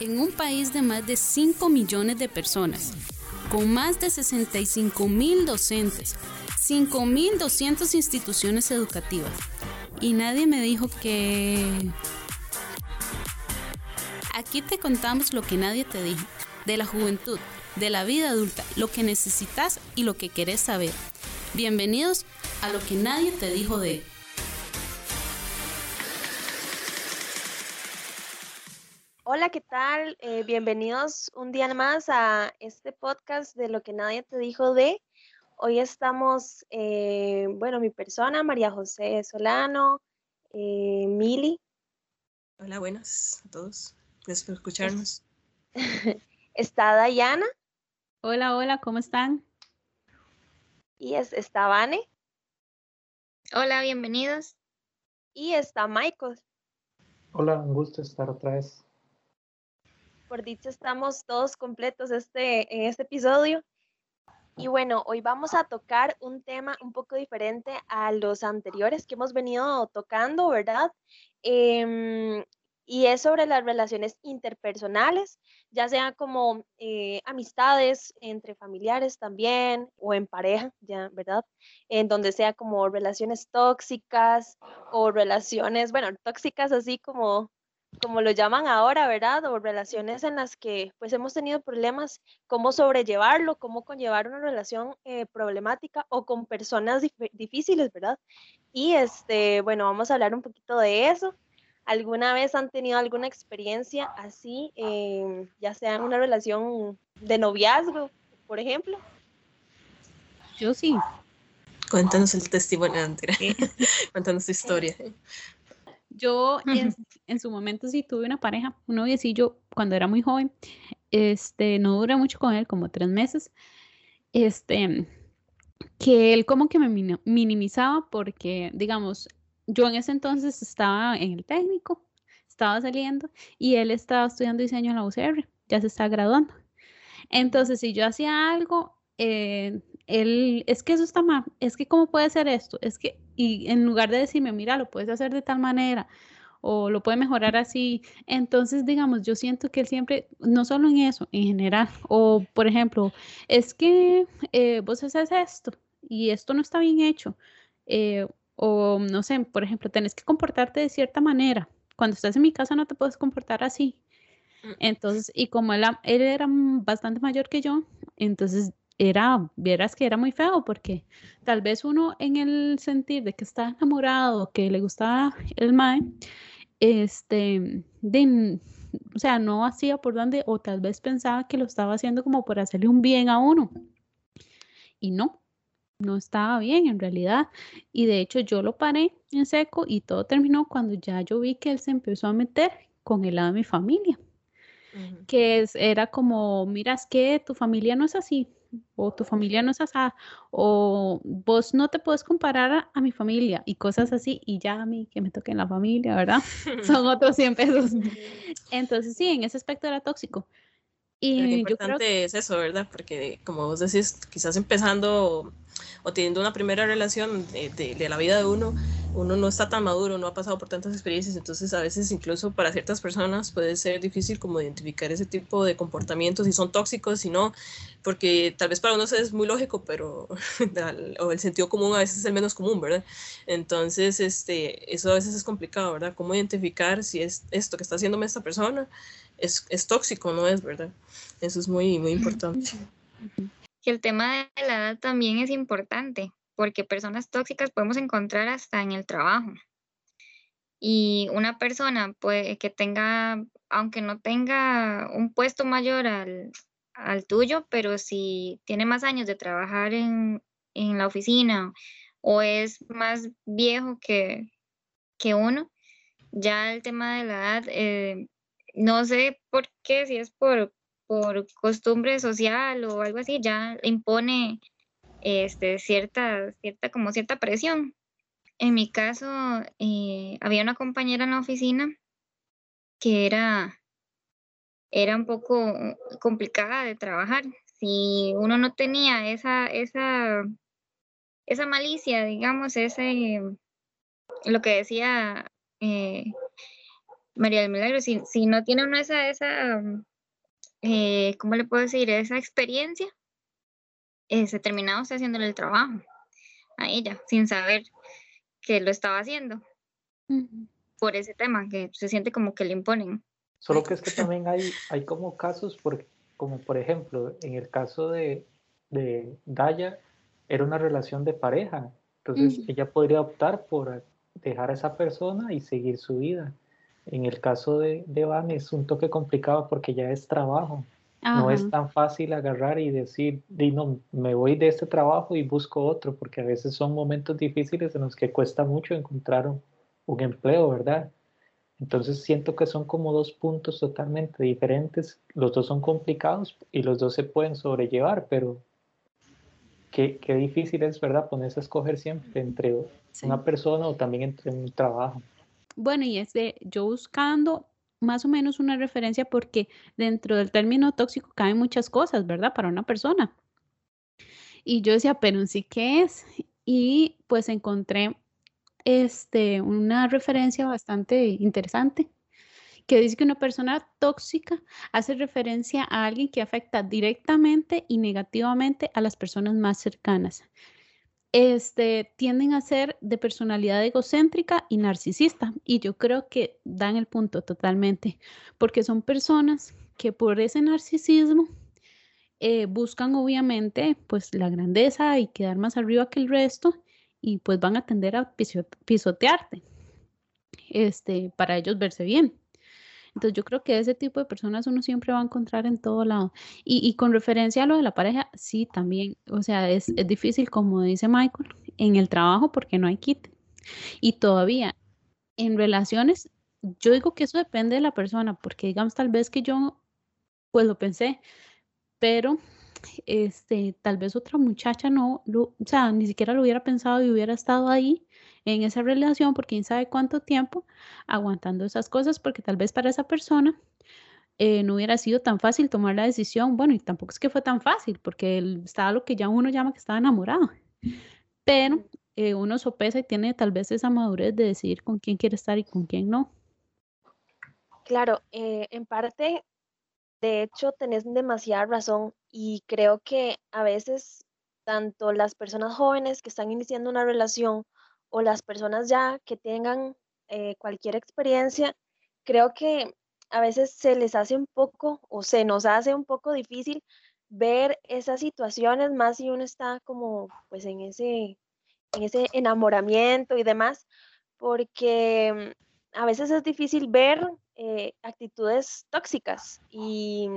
En un país de más de 5 millones de personas, con más de 65 mil docentes, 5.200 instituciones educativas, y nadie me dijo que... Aquí te contamos lo que nadie te dijo, de la juventud, de la vida adulta, lo que necesitas y lo que querés saber. Bienvenidos a lo que nadie te dijo de... Hola, ¿qué tal? Eh, bienvenidos un día más a este podcast de lo que nadie te dijo de. Hoy estamos, eh, bueno, mi persona, María José Solano, eh, Mili. Hola, buenas a todos. Gracias por escucharnos. Está Dayana. Hola, hola, ¿cómo están? Y es, está Vane. Hola, bienvenidos. Y está Michael. Hola, un gusto estar otra vez por dicho estamos todos completos este, en este episodio. Y bueno, hoy vamos a tocar un tema un poco diferente a los anteriores que hemos venido tocando, ¿verdad? Em, y es sobre las relaciones interpersonales, ya sea como eh, amistades entre familiares también o en pareja, ya, ¿verdad? En donde sea como relaciones tóxicas o relaciones, bueno, tóxicas así como como lo llaman ahora, ¿verdad? O relaciones en las que pues hemos tenido problemas, cómo sobrellevarlo, cómo conllevar una relación eh, problemática o con personas difíciles, ¿verdad? Y este, bueno, vamos a hablar un poquito de eso. ¿Alguna vez han tenido alguna experiencia así, eh, ya sea en una relación de noviazgo, por ejemplo? Yo sí. Cuéntanos el testimonio, Andrea. Cuéntanos tu historia. Yo en, su momento sí tuve una pareja, un noviecillo cuando era muy joven. Este, no duré mucho con él, como tres meses. Este, que él como que me minimizaba porque, digamos, yo en ese entonces estaba en el técnico, estaba saliendo y él estaba estudiando diseño en la UCR, ya se está graduando. Entonces, si yo hacía algo, eh, él, es que eso está mal, es que cómo puede ser esto, es que, y en lugar de decirme, mira, lo puedes hacer de tal manera o lo puede mejorar así, entonces, digamos, yo siento que él siempre, no solo en eso, en general, o por ejemplo, es que eh, vos haces esto y esto no está bien hecho, eh, o no sé, por ejemplo, tenés que comportarte de cierta manera, cuando estás en mi casa no te puedes comportar así. Mm. Entonces, y como él, él era bastante mayor que yo, entonces era, vieras que era muy feo porque tal vez uno en el sentir de que está enamorado, que le gustaba el mae, este, de, o sea, no hacía por donde, o tal vez pensaba que lo estaba haciendo como por hacerle un bien a uno. Y no, no estaba bien en realidad. Y de hecho yo lo paré en seco y todo terminó cuando ya yo vi que él se empezó a meter con el lado de mi familia. Que es, era como, miras que tu familia no es así, o tu familia no es así, o vos no te puedes comparar a, mi familia y cosas así, y ya a mí que me toque en la familia, ¿verdad? Son otros 100 pesos. Entonces sí, en ese aspecto era tóxico. Y lo importante es eso, ¿verdad? Porque como vos decís, quizás empezando o teniendo una primera relación de, la vida de uno, uno no está tan maduro, no ha pasado por tantas experiencias, entonces a veces incluso para ciertas personas puede ser difícil como identificar ese tipo de comportamientos, si son tóxicos, si no, porque tal vez para uno es muy lógico, pero o el sentido común a veces es el menos común, ¿verdad? Entonces, este, eso a veces es complicado, ¿verdad? ¿Cómo identificar si es esto que está haciéndome esta persona es, es tóxico, no es, ¿verdad? Eso es muy, muy importante. Que el tema de la edad también es importante, porque personas tóxicas podemos encontrar hasta en el trabajo. Y una persona puede que tenga, aunque no tenga un puesto mayor al, al tuyo, pero si tiene más años de trabajar en, en la oficina o es más viejo que, que uno, ya el tema de la edad, eh, no sé por qué, si es por, por costumbre social o algo así, ya impone este, cierta, cierta, como cierta presión. En mi caso, eh, había una compañera en la oficina que era era un poco complicada de trabajar. Si uno no tenía esa, esa, esa malicia, digamos, ese, lo que decía eh, María del Milagro, si, si no tiene uno esa, esa eh, ¿cómo le puedo decir? Esa experiencia, eh, se terminaba usted haciéndole el trabajo a ella, sin saber que lo estaba haciendo. Por ese tema, que se siente como que le imponen. Solo que es que también hay, hay como casos, por, como por ejemplo, en el caso de, de Daya, era una relación de pareja. Entonces ella podría optar por dejar a esa persona y seguir su vida. En el caso de, de Van es un toque complicado porque ya es trabajo. No es tan fácil agarrar y decir, no, me voy de este trabajo y busco otro, porque a veces son momentos difíciles en los que cuesta mucho encontrar un, un empleo, ¿verdad? Entonces siento que son como dos puntos totalmente diferentes. Los dos son complicados y los dos se pueden sobrellevar, pero qué, qué difícil es, ¿verdad? Ponerse a escoger siempre entre una persona o también entre un trabajo. Bueno, y es de yo buscando más o menos una referencia porque dentro del término tóxico caen muchas cosas, ¿verdad? Para una persona. Y yo decía, pero sí qué es. Y pues encontré este, una referencia bastante interesante que dice que una persona tóxica hace referencia a alguien que afecta directamente y negativamente a las personas más cercanas este, tienden a ser de personalidad egocéntrica y narcisista. Y yo creo que dan el punto totalmente, porque son personas que por ese narcisismo eh, buscan obviamente pues la grandeza y quedar más arriba que el resto y pues van a tender a pisotearte este, para ellos verse bien. Entonces yo creo que ese tipo de personas uno siempre va a encontrar en todo lado. Y, con referencia a lo de la pareja, sí, también, o sea, es, es difícil, como dice Michael, en el trabajo porque no hay kit. Y todavía en relaciones, yo digo que eso depende de la persona, porque digamos tal vez que yo, pues lo pensé, pero este, tal vez otra muchacha no, o sea, ni siquiera lo hubiera pensado y hubiera estado ahí en esa relación por quién sabe cuánto tiempo aguantando esas cosas, porque tal vez para esa persona eh, no hubiera sido tan fácil tomar la decisión. Bueno, y tampoco es que fue tan fácil, porque él estaba lo que ya uno llama que estaba enamorado. Pero eh, uno sopesa y tiene tal vez esa madurez de decidir con quién quiere estar y con quién no. Claro, eh, en parte, de hecho, tenés demasiada razón y creo que a veces tanto las personas jóvenes que están iniciando una relación o las personas ya que tengan eh, cualquier experiencia, creo que a veces se les hace un poco o se nos hace un poco difícil ver esas situaciones más si uno está como pues en ese en ese enamoramiento y demás porque a veces es difícil ver eh, actitudes tóxicas y,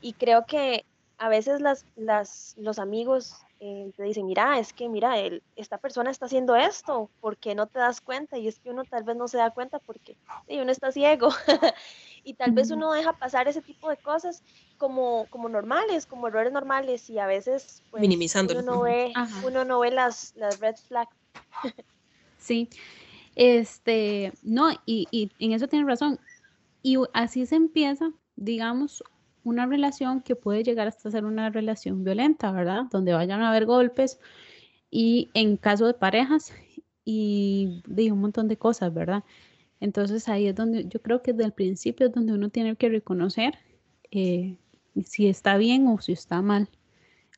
y, creo que a veces las, las, los amigos eh, te dicen, mira, es que, mira, él, esta persona está haciendo esto, ¿por qué no te das cuenta? Y es que uno tal vez no se da cuenta porque uno está ciego y tal vez uno deja pasar ese tipo de cosas como, como normales, como errores normales y a veces pues, minimizando. Uno no ve, uno no ve las, las red flags. sí, este, no, y, y en eso tienes razón. Y así se empieza, digamos, una relación que puede llegar hasta ser una relación violenta, ¿verdad? Donde vayan a haber golpes y en caso de parejas y de un montón de cosas, ¿verdad? Entonces ahí es donde yo creo que desde el principio es donde uno tiene que reconocer eh, si está bien o si está mal,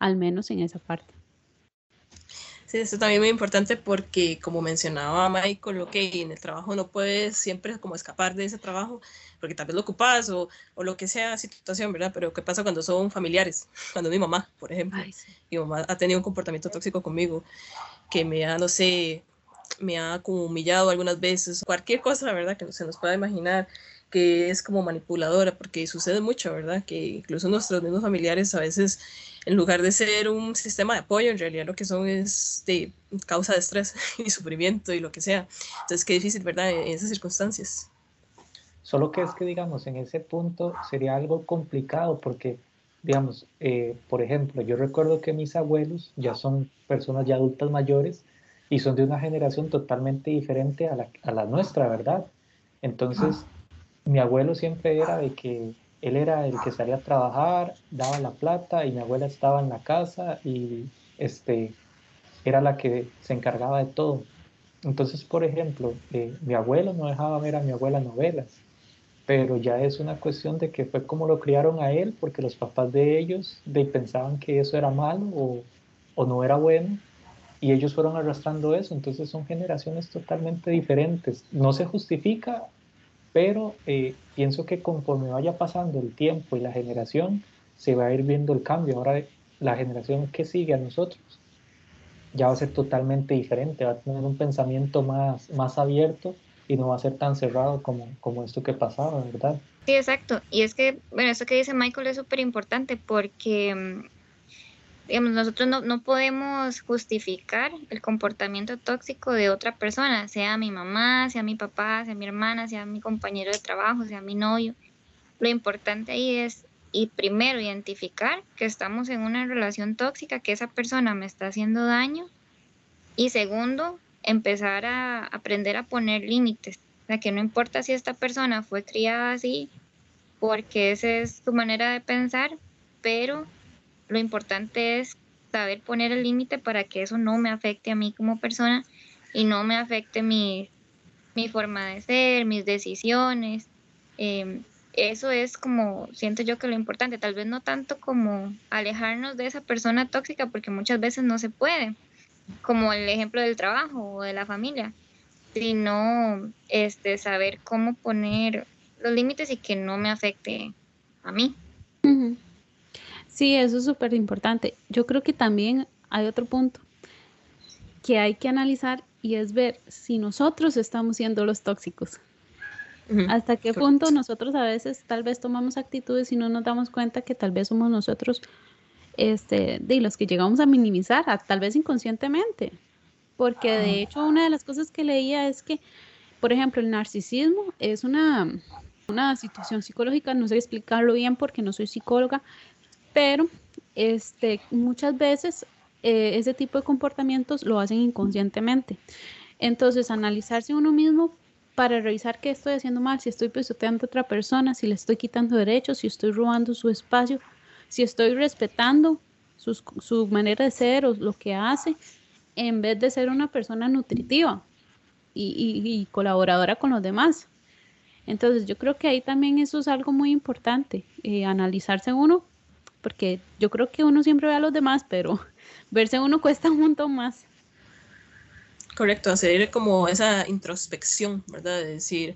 al menos en esa parte. Sí, eso también es muy importante porque, como mencionaba Michael, ok, en el trabajo no puedes siempre como escapar de ese trabajo porque tal vez lo ocupas o, o lo que sea situación, ¿verdad? Pero ¿qué pasa cuando son familiares? Cuando mi mamá, por ejemplo, mi mamá ha tenido un comportamiento tóxico conmigo que me ha, no sé, me ha como humillado algunas veces, cualquier cosa, ¿verdad? Que se nos pueda imaginar que es como manipuladora, porque sucede mucho, ¿verdad? Que incluso nuestros mismos familiares a veces, en lugar de ser un sistema de apoyo, en realidad lo que son es de causa de estrés y sufrimiento y lo que sea. Entonces, qué difícil, ¿verdad? En esas circunstancias. Solo que es que, digamos, en ese punto sería algo complicado porque, digamos, eh, por ejemplo, yo recuerdo que mis abuelos ya son personas ya adultas mayores y son de una generación totalmente diferente a la, a la nuestra, ¿verdad? Entonces, mi abuelo siempre era de que él era el que salía a trabajar, daba la plata y mi abuela estaba en la casa y este, era la que se encargaba de todo. Entonces, por ejemplo, eh, mi abuelo no dejaba ver a mi abuela novelas, pero ya es una cuestión de que fue como lo criaron a él, porque los papás de ellos de, pensaban que eso era malo o, o no era bueno, y ellos fueron arrastrando eso, entonces son generaciones totalmente diferentes. No se justifica, pero eh, pienso que conforme vaya pasando el tiempo y la generación, se va a ir viendo el cambio. Ahora la generación que sigue a nosotros ya va a ser totalmente diferente, va a tener un pensamiento más, más abierto y no va a ser tan cerrado como, como esto que pasaba, ¿verdad? Sí, exacto. Y es que, bueno, eso que dice Michael es súper importante porque, mm, digamos, nosotros no, no, podemos justificar el comportamiento tóxico de otra persona, sea mi mamá, sea mi papá, sea mi hermana, sea mi compañero de trabajo, sea mi novio. Lo importante ahí es y primero identificar que estamos en una relación tóxica, que esa persona me está haciendo daño. Y segundo, empezar a aprender a poner límites. O sea, que no importa si esta persona fue criada así, porque esa es su manera de pensar, pero lo importante es saber poner el límite para que eso no me afecte a mí como persona y no me afecte mi, mi forma de ser, mis decisiones. Eh, eso es como, siento yo que lo importante, tal vez no tanto como alejarnos de esa persona tóxica, porque muchas veces no se puede, como el ejemplo del trabajo o de la familia, sino este, saber cómo poner los límites y que no me afecte a mí. Sí, eso es súper importante. Yo creo que también hay otro punto que hay que analizar y es ver si nosotros estamos siendo los tóxicos. ¿Hasta qué punto nosotros a veces tal vez tomamos actitudes y no nos damos cuenta que tal vez somos nosotros este, de los que llegamos a minimizar, tal vez inconscientemente? Porque de hecho una de las cosas que leía es que, por ejemplo, el narcisismo es una, una situación psicológica, no sé explicarlo bien porque no soy psicóloga, pero este, muchas veces eh, ese tipo de comportamientos lo hacen inconscientemente. Entonces, analizarse uno mismo para revisar qué estoy haciendo mal, si estoy pisoteando a otra persona, si le estoy quitando derechos, si estoy robando su espacio, si estoy respetando su manera de ser o lo que hace, en vez de ser una persona nutritiva y, colaboradora con los demás. Entonces yo creo que ahí también eso es algo muy importante, eh, analizarse uno, porque yo creo que uno siempre ve a los demás, pero verse uno cuesta un montón más. Correcto, hacer como esa introspección, ¿verdad? De decir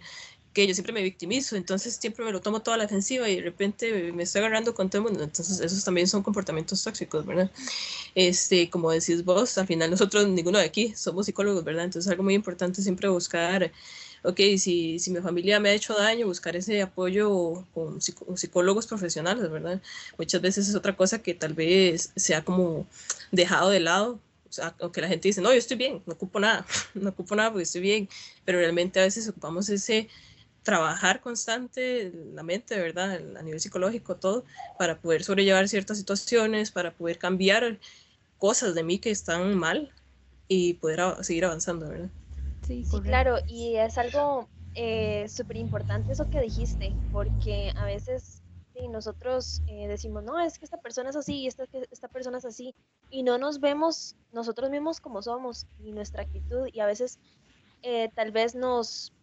que yo siempre me victimizo, entonces siempre me lo tomo toda la defensiva y de repente me estoy agarrando con todo el mundo. Entonces, esos también son comportamientos tóxicos, ¿verdad? Este, como decís vos, al final nosotros, ninguno de aquí, somos psicólogos, ¿verdad? Entonces, algo muy importante siempre buscar ok, si, si mi familia me ha hecho daño, buscar ese apoyo con psicólogos profesionales, ¿verdad? Muchas veces es otra cosa que tal vez se ha como dejado de lado o sea, aunque la gente dice, no, yo estoy bien, no ocupo nada, no ocupo nada porque estoy bien, pero realmente a veces ocupamos ese trabajar constante, la mente, ¿verdad? A nivel psicológico, todo, para poder sobrellevar ciertas situaciones, para poder cambiar cosas de mí que están mal y poder seguir avanzando, ¿verdad? Sí, sí claro, y es algo eh, súper importante eso que dijiste, porque a veces nosotros eh, decimos, no, es que esta persona es así, esta, esta persona es así, y no nos vemos nosotros mismos como somos y nuestra actitud, y a veces eh, tal vez nos,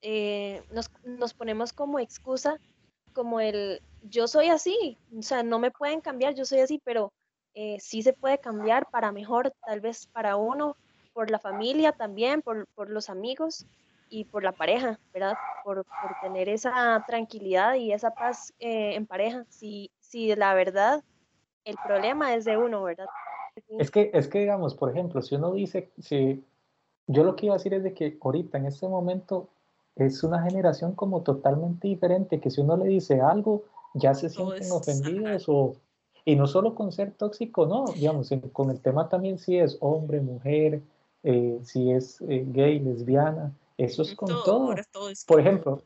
eh, nos, nos, ponemos como excusa, como el, yo soy así, o sea, no me pueden cambiar, yo soy así, pero sí se puede cambiar para mejor, tal vez para uno, por la familia también, por, por los amigos, y por la pareja, ¿verdad? Por, por tener esa tranquilidad y esa paz eh, en pareja. Si, si la verdad, el problema es de uno, ¿verdad? Es que, es que, digamos, por ejemplo, si uno dice, si yo lo que iba a decir es de que ahorita, en este momento, es una generación como totalmente diferente, que si uno le dice algo, ya se sienten ofendidos o... Y no solo con ser tóxico, no, digamos, con el tema también si es hombre, mujer, eh, si es eh, gay, lesbiana, eso es con todo. Por ejemplo,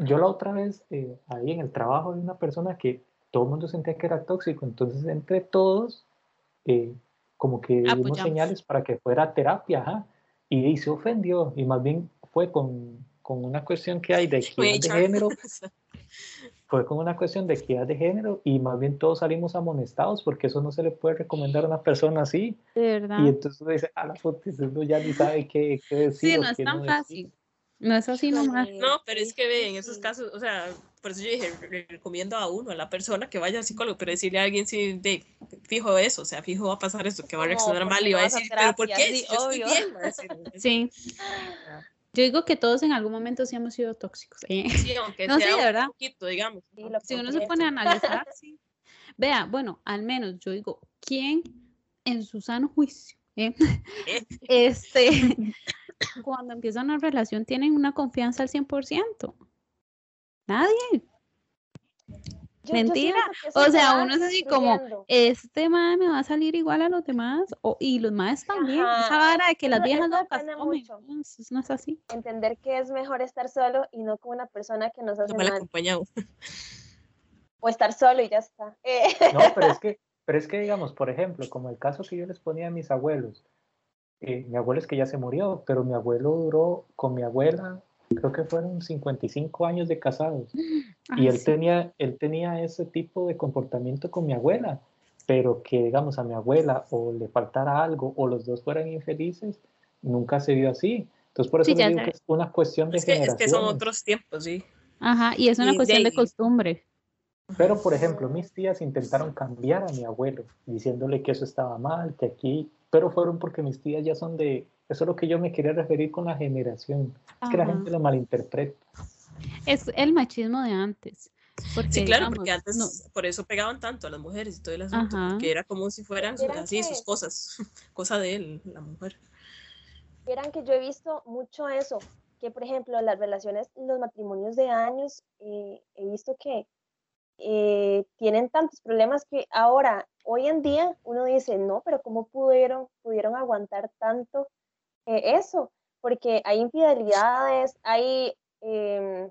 yo la otra vez eh, ahí en el trabajo de una persona que todo el mundo sentía que era tóxico, entonces entre todos eh, como que dimos señales para que fuera terapia, y, se ofendió, y más bien fue con, con una cuestión que hay de de género. fue como una cuestión de equidad de género y más bien todos salimos amonestados porque eso no se le puede recomendar a una persona así. De verdad. Y entonces uno dice, a la puta, uno ya ni sabe qué, qué decir. Sí, no es tan fácil. No es así nomás. No, pero es que ve, en esos casos, o sea, por eso yo dije, recomiendo a uno, a la persona que vaya al psicólogo, pero decirle a alguien si de fijo eso, o sea, fijo va a pasar esto, que va a reaccionar mal y va a decir, pero ¿por qué? Sí, yo estoy bien. Sí. Yo digo que todos en algún momento sí hemos sido tóxicos. ¿eh? Sí, aunque no, sea sí, un poquito, digamos. si uno se pone a analizar, sí. Vea, bueno, al menos yo digo, ¿quién en su sano juicio? Eh? este, cuando empiezan una relación tienen una confianza al 100%. Nadie. Mentira. o sea, uno es así como, este mae me va a salir igual a los demás, o, y los más también. Esa vara de que las viejas locas comen, no es así. Entender que es mejor estar solo y no con una persona que nos hace mal. acompañado. O estar solo y ya está. Eh. No, pero es que, pero es que digamos, por ejemplo, como el caso que yo les ponía a mis abuelos, eh, mi abuelo es que ya se murió, pero mi abuelo duró con mi abuela creo que fueron 55 años de casados. y él, tenía, él tenía ese tipo de comportamiento con mi abuela, pero que, digamos, a mi abuela o le faltara algo o los dos fueran infelices, nunca se vio así. Entonces, por eso digo que es una cuestión de es que, es que son otros tiempos, sí. Ajá, y es una cuestión de, costumbre. Pero, por ejemplo, mis tías intentaron cambiar a mi abuelo, diciéndole que eso estaba mal, que aquí, pero fueron porque mis tías ya son de eso es lo que yo me quería referir con la generación. Es que la gente lo malinterpreta. Es el machismo de antes. sí, claro, porque antes por eso pegaban tanto a las mujeres y todo el asunto, porque era como si fueran así sus cosas, cosa de él, la mujer. Vieran que yo he visto mucho eso, que por ejemplo las relaciones, los matrimonios de años, eh, he visto que eh, tienen tantos problemas que ahora, hoy en día, uno dice, no, pero ¿cómo pudieron, pudieron aguantar tanto eh, eso, porque hay infidelidades, hay, em,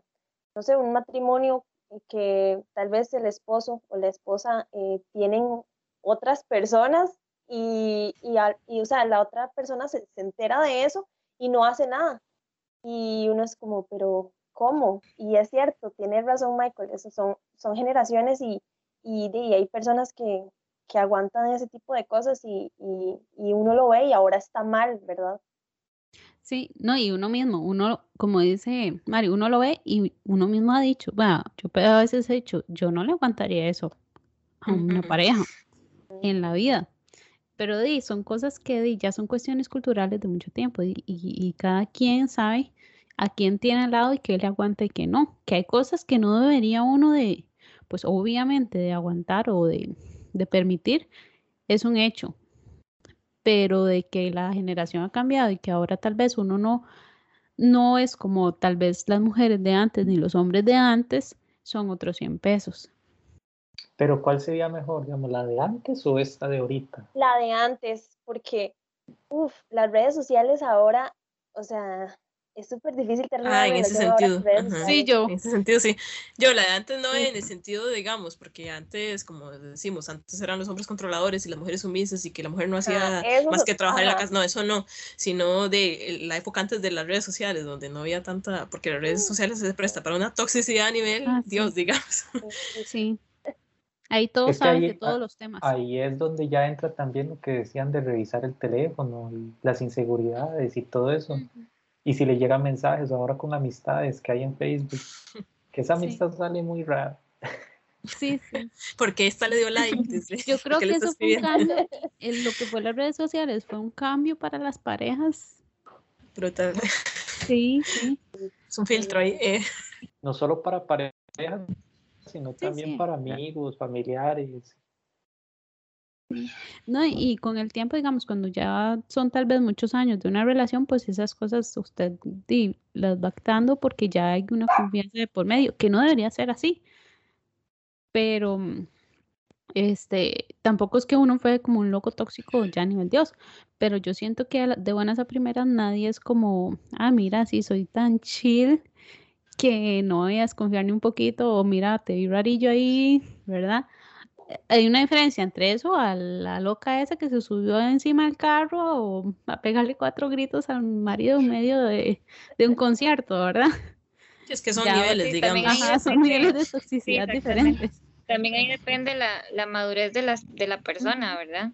no sé, un matrimonio que tal vez el esposo o la esposa eh, tienen otras personas y, y, o sea, la otra persona se, entera de eso y no hace nada. Y uno es como, pero ¿cómo? Y es cierto, tiene razón Michael, eso son, son generaciones y, y, y hay personas que, que, aguantan ese tipo de cosas y, y, uno lo ve y ahora está mal, ¿verdad? Sí, no, y uno mismo, uno, como dice Mario, uno lo ve y uno mismo ha dicho, bueno, yo a veces he dicho, yo no le aguantaría eso a una pareja en la vida. Pero di, son cosas que di, ya son cuestiones culturales de mucho tiempo y, y, cada quien sabe a quién tiene al lado y qué le aguanta y qué no. Que hay cosas que no debería uno de, pues obviamente de aguantar o de, de permitir, es un hecho pero de que la generación ha cambiado y que ahora tal vez uno no, no es como tal vez las mujeres de antes ni los hombres de antes, son otros 100 pesos. Pero ¿cuál sería mejor, digamos, la de antes o esta de ahorita? La de antes, porque, uff, las redes sociales ahora, o sea, es súper difícil tener ah, en ese sentido. Sí, yo. En ese sentido, sí. Yo, la de antes no en el sentido, digamos, porque antes, como decimos, antes eran los hombres controladores y las mujeres sumisas y que la mujer no hacía más que trabajar en la casa. No, eso no, sino de la época antes de las redes sociales, donde no había tanta, porque las redes sociales se presta para una toxicidad a nivel ah, Dios, digamos. Sí. Ahí todos saben de todos los temas. Ahí es donde ya entra también lo que decían de revisar el teléfono y las inseguridades y todo eso. Y si le llegan mensajes ahora con amistades que hay en Facebook, que esa amistad sale muy rara. Sí, sí. Porque esta le dio like. Yo creo que eso fue un cambio. En lo que fue las redes sociales fue un cambio para las parejas. Brutal. Sí, sí. Es un filtro ahí. Eh. No solo para parejas, sino también para amigos, familiares. No, y con el tiempo, digamos, cuando ya son tal vez muchos años de una relación, pues esas cosas usted las va actando porque ya hay una confianza de por medio, que no debería ser así. Pero este, tampoco es que uno fue como un loco tóxico ya a nivel Dios, pero yo siento que de buenas a primeras nadie es como, ah, mira, si soy tan chill que no voy a desconfiar ni un poquito, o mira, te vi rarillo ahí, ¿verdad? Hay una diferencia entre eso a la loca esa que se subió encima del carro o a pegarle cuatro gritos al marido en medio de, un concierto, ¿verdad? Es que son niveles, digamos. son niveles de toxicidad diferentes. También ahí depende la, la madurez de la, de la persona, ¿verdad?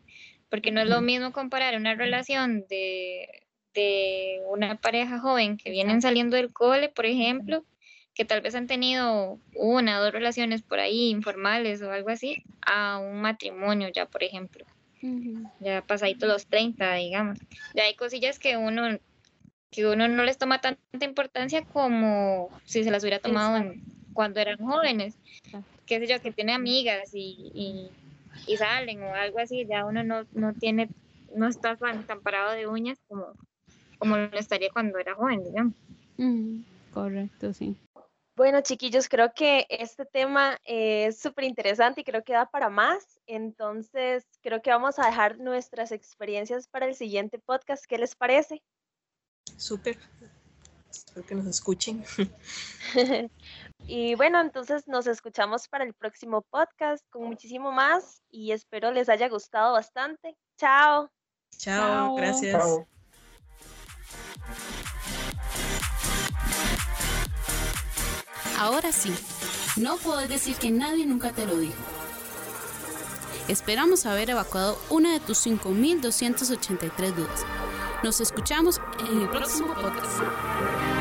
Porque no es lo mismo comparar una relación de, de una pareja joven que vienen saliendo del cole, por ejemplo, que tal vez han tenido una o dos relaciones por ahí informales o algo así, a un matrimonio ya, por ejemplo. Ya pasadito los 30, digamos. Ya hay cosillas que uno que uno no les toma tanta importancia como si se las hubiera tomado cuando eran jóvenes. Qué sé yo, que tiene amigas y, y, salen o algo así, ya uno no, no tiene, no está tan, parado de uñas como, como lo estaría cuando era joven, digamos. correcto, sí. Bueno, chiquillos, creo que este tema es súper interesante y creo que da para más. Entonces, creo que vamos a dejar nuestras experiencias para el siguiente podcast. ¿Qué les parece? Súper. Espero que nos escuchen. y bueno, entonces nos escuchamos para el próximo podcast con muchísimo más y espero les haya gustado bastante. Chao. Chao, gracias. Ahora sí, no puedes decir que nadie nunca te lo dijo. Esperamos haber evacuado una de tus 5.283 dudas. Nos escuchamos en el próximo podcast.